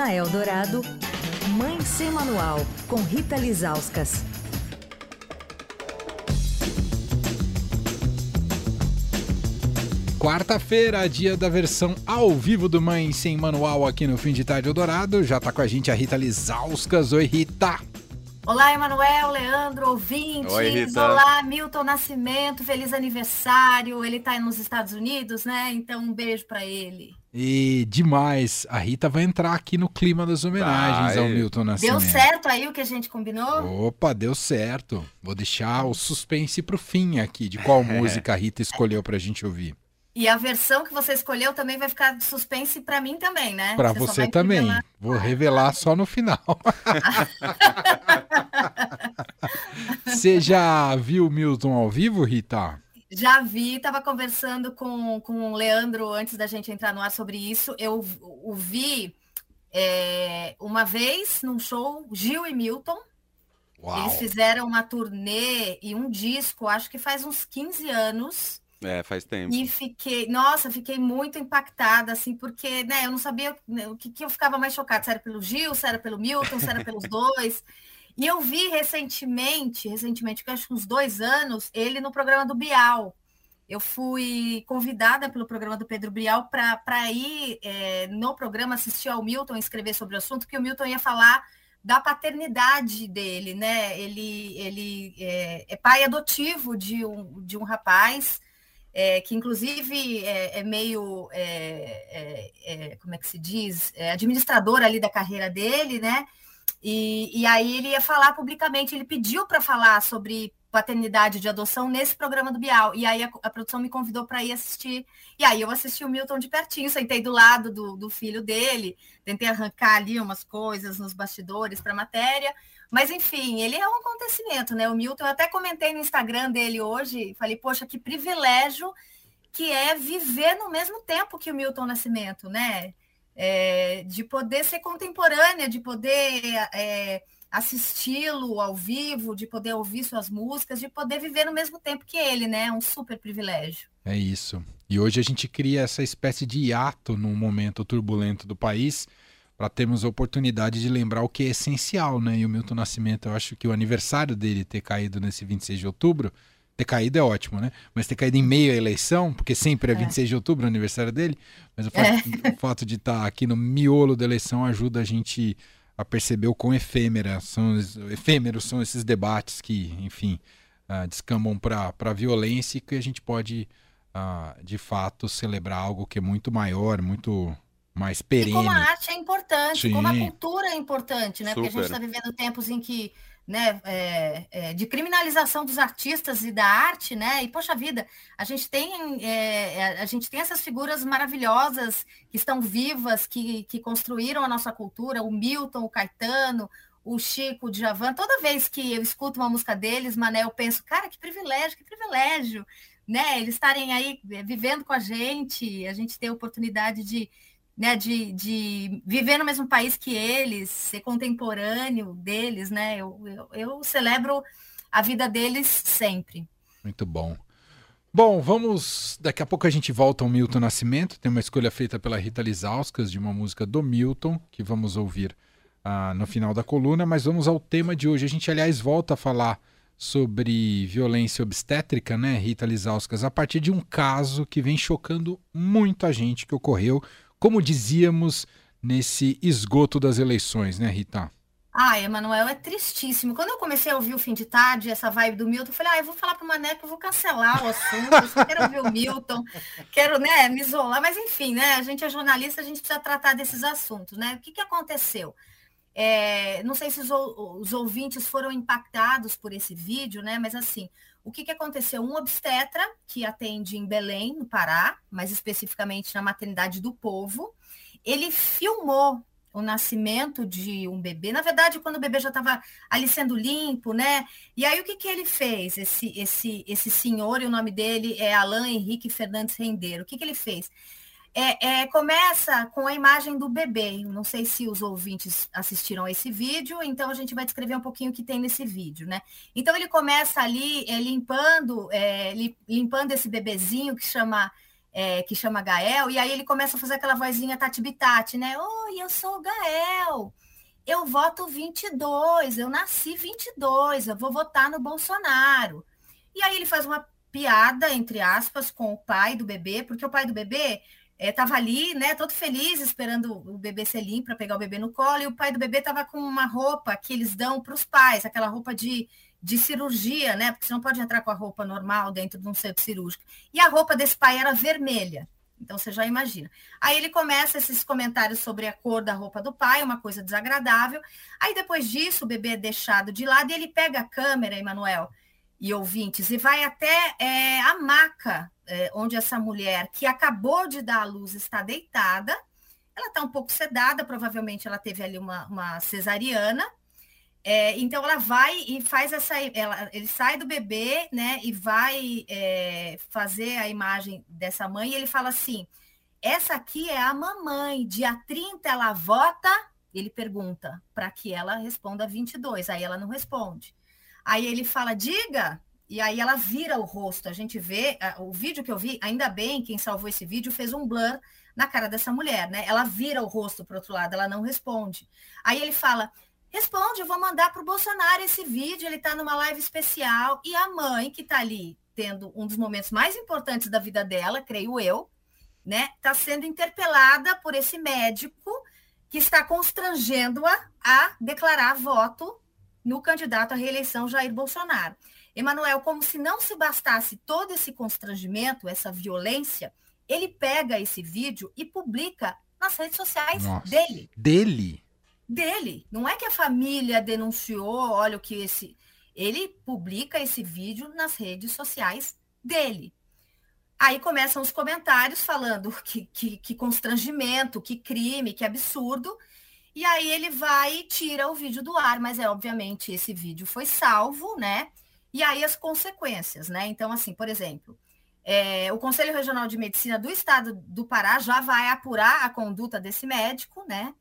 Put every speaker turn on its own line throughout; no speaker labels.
Na Eldorado, Mãe Sem Manual, com Rita Lizauskas.
Quarta-feira, dia da versão ao vivo do Mãe Sem Manual aqui no Fim de Tarde Eldorado. Já tá com a gente a Rita Lizauskas. Oi, Rita.
Olá, Emanuel, Leandro, ouvintes.
Oi, Rita.
Olá, Milton Nascimento, feliz aniversário. Ele está nos Estados Unidos, né? Então, um beijo para ele.
E demais, a Rita vai entrar aqui no clima das homenagens
Vai.
ao Milton Nascimento.
Deu certo aí o que a gente combinou?
Opa, deu certo. Vou deixar o suspense pro fim aqui, de qual música a Rita escolheu pra gente ouvir.
E a versão que você escolheu também vai ficar de suspense para mim também, né?
Pra
só
você
vai
também.
revelar-
Vou revelar só no final. Você já viu o Milton ao vivo, Rita?
Já vi, estava conversando com, com o Leandro antes da gente entrar no ar sobre isso. Eu o vi é, uma vez num show, Gil e Milton.
Uau.
Eles fizeram uma turnê e um disco, acho que faz uns 15 anos.
É, faz tempo.
E fiquei, nossa, fiquei muito impactada, assim, porque, né, eu não sabia né, o que, que eu ficava mais chocada, se era pelo Gil, se era pelo Milton, se era pelos dois. E eu vi recentemente, recentemente, acho que uns dois anos, ele no programa do Bial. Eu fui convidada pelo programa do Pedro Bial para ir é, no programa assistir ao Milton escrever sobre o assunto, que o Milton ia falar da paternidade dele, né? Ele, ele é, é pai adotivo de um, de um rapaz é, que inclusive é, é meio, é, é, como é que se diz, é administrador ali da carreira dele, né? E, e aí ele ia falar publicamente, ele pediu para falar sobre paternidade de adoção nesse programa do Bial. E aí a, a produção me convidou para ir assistir. E aí eu assisti o Milton de pertinho, sentei do lado do, do filho dele, tentei arrancar ali umas coisas nos bastidores para a matéria. Mas, enfim, ele é um acontecimento, né? O Milton, eu até comentei no Instagram dele hoje, falei, poxa, que privilégio que é viver no mesmo tempo que o Milton Nascimento, né? É, de poder ser contemporânea, de poder é, assisti-lo ao vivo, de poder ouvir suas músicas, de poder viver no mesmo tempo que ele, né? Um super privilégio.
É isso. E hoje a gente cria essa espécie de hiato num momento turbulento do país para termos a oportunidade de lembrar o que é essencial, né? E o Milton Nascimento, eu acho que o aniversário dele ter caído nesse 26 de outubro, ter caído é ótimo, né? Mas ter caído em meio à eleição, porque sempre é 26 de outubro o aniversário dele, mas o fato, o fato de estar aqui no miolo da eleição ajuda a gente a perceber o quão efêmera são, efêmeros são esses debates que, enfim, uh, descambam para a violência e que a gente pode, uh, de fato, celebrar algo que é muito maior, muito mais perene.
E como a arte é importante,
Sim.
como a cultura é importante, né? Porque a gente
Super.
está vivendo tempos em que, né, é, é, de criminalização dos artistas e da arte, né? E poxa vida, a gente tem, é, a gente tem essas figuras maravilhosas que estão vivas, que, que construíram a nossa cultura, o Milton, o Caetano, o Chico, o Djavan. Toda vez que eu escuto uma música deles, Mané, eu penso, cara, que privilégio, que privilégio, né? Eles estarem aí é, vivendo com a gente, a gente ter a oportunidade de né, de, de viver no mesmo país que eles, ser contemporâneo deles, né? Eu, eu, eu celebro a vida deles sempre.
Muito bom. Bom, vamos. Daqui a pouco a gente volta ao Milton Nascimento. Tem uma escolha feita pela Rita Lizauskas de uma música do Milton, que vamos ouvir ah, no final da coluna. Mas vamos ao tema de hoje. A gente, aliás, volta a falar sobre violência obstétrica, né, Rita Lizauskas, a partir de um caso que vem chocando muito a gente, que ocorreu, como dizíamos, nesse esgoto das eleições, né, Rita?
Ah, Emanuel, é tristíssimo. Quando eu comecei a ouvir o fim de tarde, essa vibe do Milton, eu falei, ah, eu vou falar pro Mané que eu vou cancelar o assunto, eu só quero ouvir o Milton, quero, né, me isolar, mas enfim, né, a gente é jornalista, a gente precisa tratar desses assuntos, né? O que, que aconteceu? É, não sei se os, os, ouvintes foram impactados por esse vídeo, né? Mas assim, o que, que aconteceu? Um obstetra que atende em Belém, no Pará, mais especificamente na maternidade do povo, ele filmou o nascimento de um bebê. Na verdade, quando o bebê já estava ali sendo limpo, né? E aí o que, que ele fez? Esse, esse, esse senhor, e o nome dele é Alain Henrique Fernandes Rendeiro. O que, que ele fez? É, é, começa com a imagem do bebê. Não sei se os ouvintes assistiram esse vídeo, então a gente vai descrever um pouquinho o que tem nesse vídeo, né? Então ele começa ali é, limpando, é, limpando esse bebezinho que chama é, que chama Gael, e aí ele começa a fazer aquela vozinha Tati Bitati, né? Oi, eu sou o Gael, eu voto 22, eu nasci 22, eu vou votar no Bolsonaro. E aí ele faz uma piada, entre aspas, com o pai do bebê, porque o pai do bebê estava é, ali, né, todo feliz, esperando o bebê ser limpo para pegar o bebê no colo, e o pai do bebê estava com uma roupa que eles dão para os pais, aquela roupa de, de cirurgia, né, porque você não pode entrar com a roupa normal dentro de um centro cirúrgico. E a roupa desse pai era vermelha. Então você já imagina. Aí ele começa esses comentários sobre a cor da roupa do pai, uma coisa desagradável. Aí depois disso, o bebê é deixado de lado e ele pega a câmera, Emanuel, e ouvintes, e vai até é, a maca é, onde essa mulher que acabou de dar à luz está deitada. Ela está um pouco sedada, provavelmente ela teve ali uma, uma cesariana. É, então ela vai e faz essa. Ela, ele sai do bebê, né? E vai é, fazer a imagem dessa mãe, e ele fala assim: essa aqui é a mamãe, dia 30 ela vota. Ele pergunta para que ela responda 22, aí ela não responde. Aí ele fala, diga, e aí ela vira o rosto. A gente vê, o vídeo que eu vi, ainda bem, quem salvou esse vídeo fez um blur na cara dessa mulher, né? Ela vira o rosto para outro lado, ela não responde. Aí ele fala: responde, eu vou mandar para o Bolsonaro esse vídeo, ele está numa live especial. E a mãe, que está ali tendo um dos momentos mais importantes da vida dela, creio eu, né? Está sendo interpelada por esse médico que está constrangendo-a a declarar voto no candidato à reeleição Jair Bolsonaro. Emanuel, como se não se bastasse todo esse constrangimento, essa violência, ele pega esse vídeo e publica nas redes sociais Nossa. dele.
Dele?
Dele. Não é que a família denunciou, olha o que esse. Ele publica esse vídeo nas redes sociais dele. Aí começam os comentários falando que, que, que constrangimento, que crime, que absurdo. E aí ele vai e tira o vídeo do ar, mas é obviamente esse vídeo foi salvo, né? E aí as consequências, né? Então, assim, por exemplo, é, o Conselho Regional de Medicina do Estado do Pará já vai apurar a conduta desse médico, né?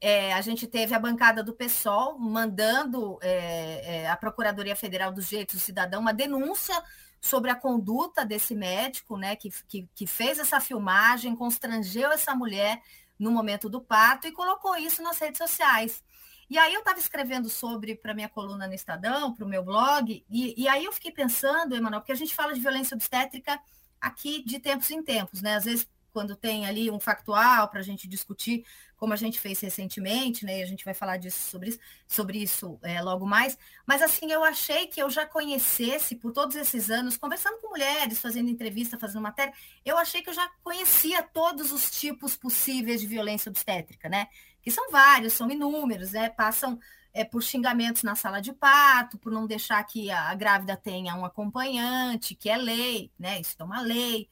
É, a gente teve a bancada do PSOL mandando é, é, a Procuradoria Federal dos Direitos do Cidadão uma denúncia sobre a conduta desse médico, né? Que, que, que fez essa filmagem, constrangeu essa mulher no momento do parto e colocou isso nas redes sociais. E aí eu estava escrevendo sobre para minha coluna no Estadão, para o meu blog, e, e, aí eu fiquei pensando, Emanuel, porque a gente fala de violência obstétrica aqui de tempos em tempos, né? Às vezes quando tem ali um factual para a gente discutir, como a gente fez recentemente, né? E a gente vai falar disso sobre isso, sobre isso é, logo mais. Mas assim, eu achei que eu já conhecesse por todos esses anos, conversando com mulheres, fazendo entrevista, fazendo matéria, eu achei que eu já conhecia todos os tipos possíveis de violência obstétrica, né? Que são vários, são inúmeros, né? Passam é, por xingamentos na sala de parto, por não deixar que a, a grávida tenha um acompanhante, que é lei, né? Isso é uma lei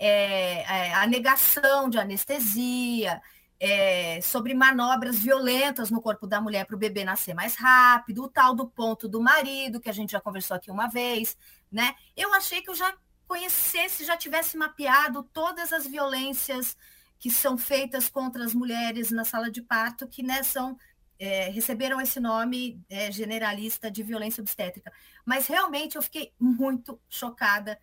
é, é, a negação de anestesia, é, sobre manobras violentas no corpo da mulher para o bebê nascer mais rápido, o tal do ponto do marido, que a gente já conversou aqui uma vez, né? Eu achei que eu já conhecesse, já tivesse mapeado todas as violências que são feitas contra as mulheres na sala de parto, que né, são, é, receberam esse nome é, generalista de violência obstétrica. Mas realmente eu fiquei muito chocada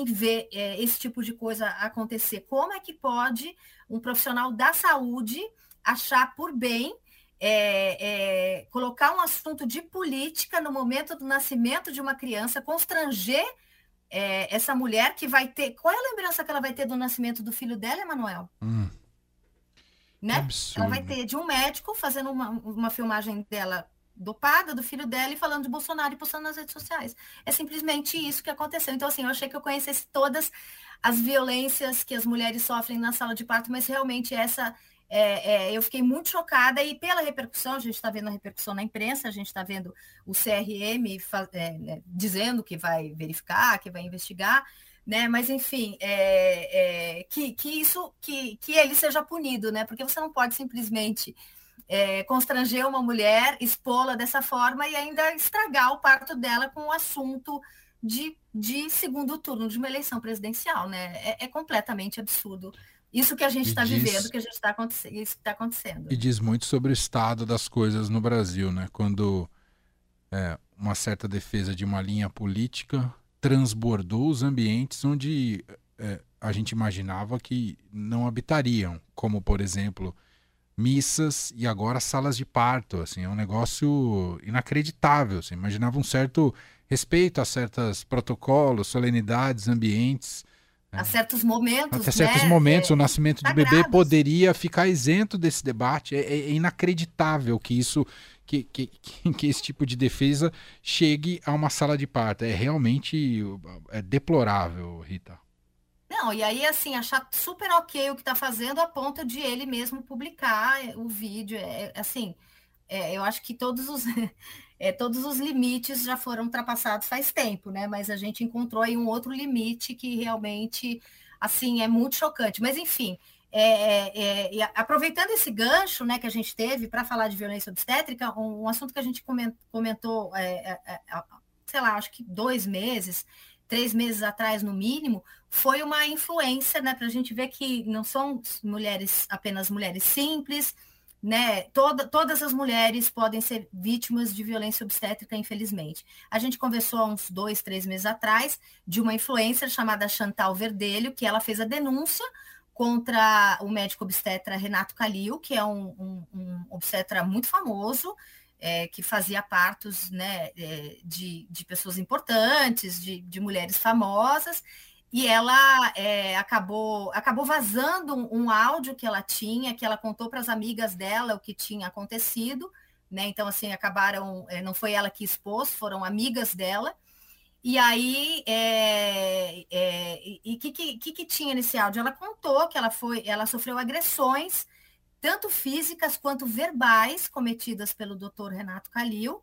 em ver é, esse tipo de coisa acontecer. Como é que pode um profissional da saúde achar por bem é, é, colocar um assunto de política no momento do nascimento de uma criança, constranger é, essa mulher que vai ter. Qual é a lembrança que ela vai ter do nascimento do filho dela, Emanuel? Hum. Né? Ela vai ter de um médico fazendo uma, uma filmagem dela dopada do filho dela e falando de Bolsonaro e postando nas redes sociais. É simplesmente isso que aconteceu. Então, assim, eu achei que eu conhecesse todas as violências que as mulheres sofrem na sala de parto, mas realmente essa. É, é, eu fiquei muito chocada e pela repercussão, a gente está vendo a repercussão na imprensa, a gente está vendo o CRM é, né, dizendo que vai verificar, que vai investigar, né? Mas enfim, é, é, que, que isso, que, que ele seja punido, né? Porque você não pode simplesmente é, constranger uma mulher, expô-la dessa forma e ainda estragar o parto dela com o assunto de, de segundo turno de uma eleição presidencial, né? É, é completamente absurdo. Isso que a gente está vivendo, que a gente está acontecendo, isso que está acontecendo.
E diz muito sobre o estado das coisas no Brasil, né? Quando é, uma certa defesa de uma linha política transbordou os ambientes onde é, a gente imaginava que não habitariam, como por exemplo missas e agora salas de parto, assim, é um negócio inacreditável, assim, imaginava um certo respeito a certos protocolos, solenidades, ambientes,
a certos momentos.
Até certos
né?
momentos,
é,
o nascimento do bebê poderia ficar isento desse debate. É, é, inacreditável que isso, que, que, que, esse tipo de defesa chegue a uma sala de parto. É realmente é deplorável, Rita.
Não, e aí, assim, achar super ok o que está fazendo a ponto de ele mesmo publicar o vídeo. É, assim, é, eu acho que todos os, é, todos os limites já foram ultrapassados faz tempo, né? Mas a gente encontrou aí um outro limite que realmente, assim, é muito chocante. Mas, enfim, é, é, é aproveitando esse gancho né, que a gente teve para falar de violência obstétrica, um, um assunto que a gente comentou, é, é, sei lá, acho que dois meses, três meses atrás, no mínimo, foi uma influência, né, para a gente ver que não são mulheres apenas mulheres simples, né? Toda, todas as mulheres podem ser vítimas de violência obstétrica, infelizmente. A gente conversou há uns dois, três meses atrás de uma influencer chamada Chantal Verdelho, que ela fez a denúncia contra o médico obstetra Renato Calil, que é um, um, um obstetra muito famoso, é, que fazia partos né, é, de, de pessoas importantes, de, de mulheres famosas, e ela é, acabou, acabou vazando um, um, áudio que ela tinha, que ela contou para as amigas dela o que tinha acontecido, né? Então, assim, acabaram, é, não foi ela que expôs, foram amigas dela. E aí, é, é, e o que, que, que, tinha nesse áudio? Ela contou que ela foi, ela sofreu agressões, tanto físicas quanto verbais, cometidas pelo doutor Renato Calil,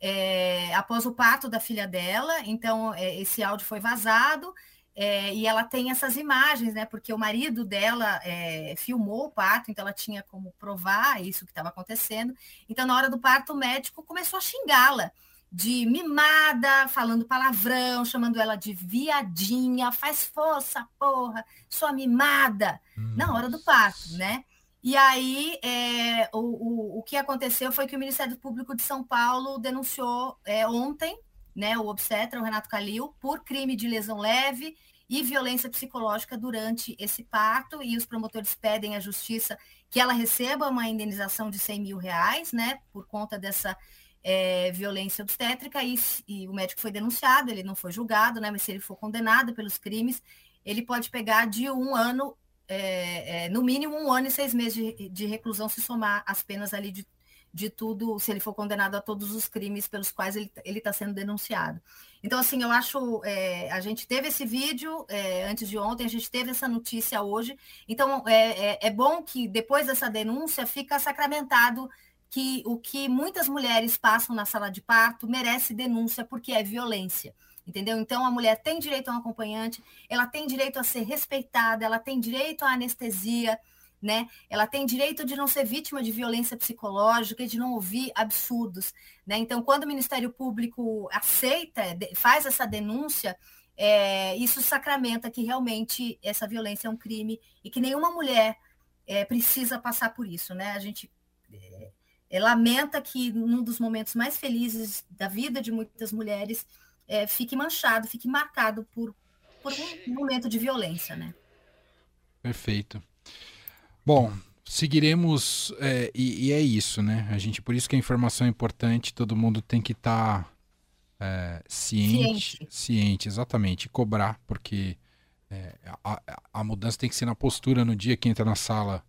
é, após o parto da filha dela. Então, é, esse áudio foi vazado é, e ela tem essas imagens, né? Porque o marido dela é, filmou o parto, então ela tinha como provar isso que estava acontecendo. Então, na hora do parto, o médico começou a xingá-la de mimada, falando palavrão, chamando ela de viadinha, faz força, porra, sua mimada, hum. na hora do parto, né? E aí, é, o, o, o que aconteceu foi que o Ministério Público de São Paulo denunciou é, ontem né, o obstetra, o Renato Calil, por crime de lesão leve e violência psicológica durante esse parto, e os promotores pedem à justiça que ela receba uma indenização de 100 mil reais, né, por conta dessa é, violência obstétrica, e, e, o médico foi denunciado, ele não foi julgado, né, mas se ele for condenado pelos crimes, ele pode pegar de um ano, é, é, no mínimo um ano e seis meses de, de reclusão, se somar as penas ali de de tudo, se ele for condenado a todos os crimes pelos quais ele está sendo denunciado. Então, assim, eu acho, é, a gente teve esse vídeo é, antes de ontem, a gente teve essa notícia hoje, então é, é, é bom que depois dessa denúncia fica sacramentado que o que muitas mulheres passam na sala de parto merece denúncia porque é violência entendeu? Então a mulher tem direito a um acompanhante, ela tem direito a ser respeitada, ela tem direito à anestesia, né? Ela tem direito de não ser vítima de violência psicológica e de não ouvir absurdos, né? Então, quando o Ministério Público aceita, faz essa denúncia, é, isso sacramenta que realmente essa violência é um crime e que nenhuma mulher é, precisa passar por isso, né? A gente é, é lamenta que num dos momentos mais felizes da vida de muitas mulheres é, fique manchado, fique marcado por, por um momento de violência, né?
Perfeito. Bom, seguiremos é, e, e, é isso, né? A gente por isso que a informação é importante. Todo mundo tem que estar tá, é, ciente, ciente, ciente, exatamente, cobrar, porque é, a, a, mudança tem que ser na postura no dia que entra na sala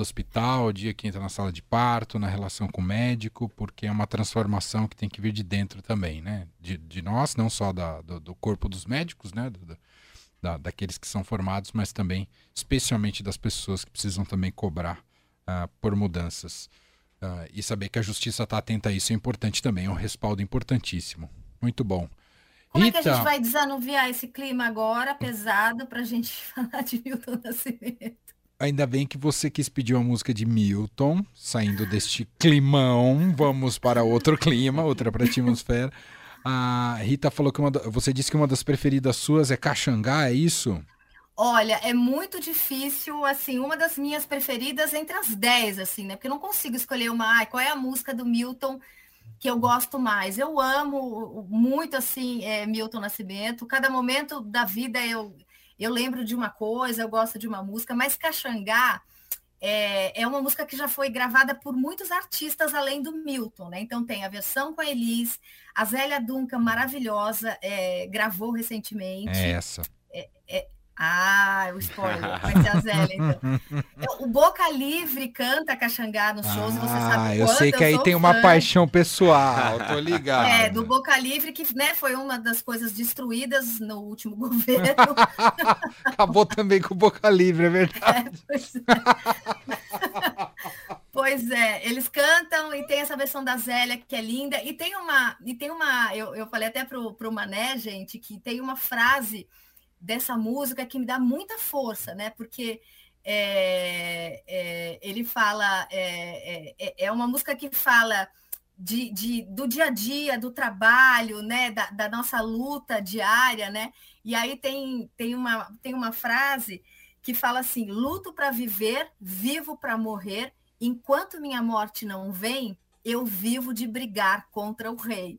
do hospital, o dia que entra na sala de parto, na relação com o médico, porque é uma transformação que tem que vir de dentro também, né? De, de nós, não só da, do, do corpo dos médicos, né? Do, da, daqueles que são formados, mas também, especialmente das pessoas que precisam também cobrar uh, por mudanças. Uh, e saber que a justiça está atenta a isso é importante também, é um respaldo importantíssimo. Muito bom.
Como Rita... é que a gente vai desanuviar esse clima agora, pesado, para a gente falar de Milton Nascimento?
Ainda bem que você quis pedir uma música de Milton, saindo deste climão, vamos para outro clima, outra para atmosfera. A Rita falou que uma, você disse que uma das preferidas suas é Caxangá, é isso?
Olha, é muito difícil, assim, uma das minhas preferidas entre as 10, assim, né? Porque eu não consigo escolher uma, ai, qual é a música do Milton que eu gosto mais. Eu amo muito, assim, é, Milton Nascimento. Cada momento da vida eu, eu lembro de uma coisa, eu gosto de uma música, mas Caxangá é, é uma música que já foi gravada por muitos artistas além do Milton, né? Então tem a versão com a Elis, a Zélia Duncan, maravilhosa, é, gravou recentemente.
É essa.
É, é ah, o spoiler, vai ser a Zélia, então. O Boca Livre canta Caxangá nos shows, ah, você sabe Ah,
eu sei que eu aí tem fã. uma paixão pessoal, tô ligado.
É, do Boca Livre, que né, foi uma das coisas destruídas no último governo.
Acabou também com o Boca Livre, é verdade. É, pois,
é. pois é, eles cantam e tem essa versão da Zélia, que é linda, e tem uma, e tem uma eu, eu falei até pro, pro Mané, gente, que tem uma frase dessa música que me dá muita força, né? Porque é, é, ele fala, é, é, é, é uma música que fala de, de, do dia a dia, do trabalho, né? Da, da, nossa luta diária, né? E aí tem, tem, uma, tem uma frase que fala assim: luto para viver, vivo para morrer, enquanto minha morte não vem, eu vivo de brigar contra o rei.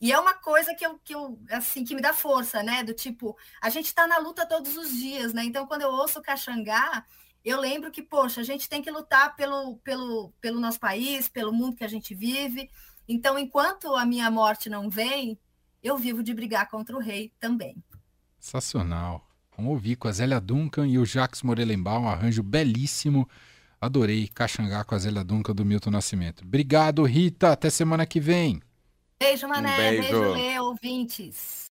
E é uma coisa que eu, que eu assim que me dá força, né? Do tipo, a gente está na luta todos os dias, né? Então, quando eu ouço Caxangá, eu lembro que, poxa, a gente tem que lutar pelo, pelo, pelo nosso país, pelo mundo que a gente vive. Então, enquanto a minha morte não vem, eu vivo de brigar contra o rei também.
Sensacional. Vamos ouvir com a Zélia Duncan e o Jacques Morelenbaum, um arranjo belíssimo. Adorei Caxangá com a Zélia Duncan do Milton Nascimento. Obrigado, Rita. Até semana que vem.
Beijo, Mané. Um beijo. beijo, Lê, ouvintes.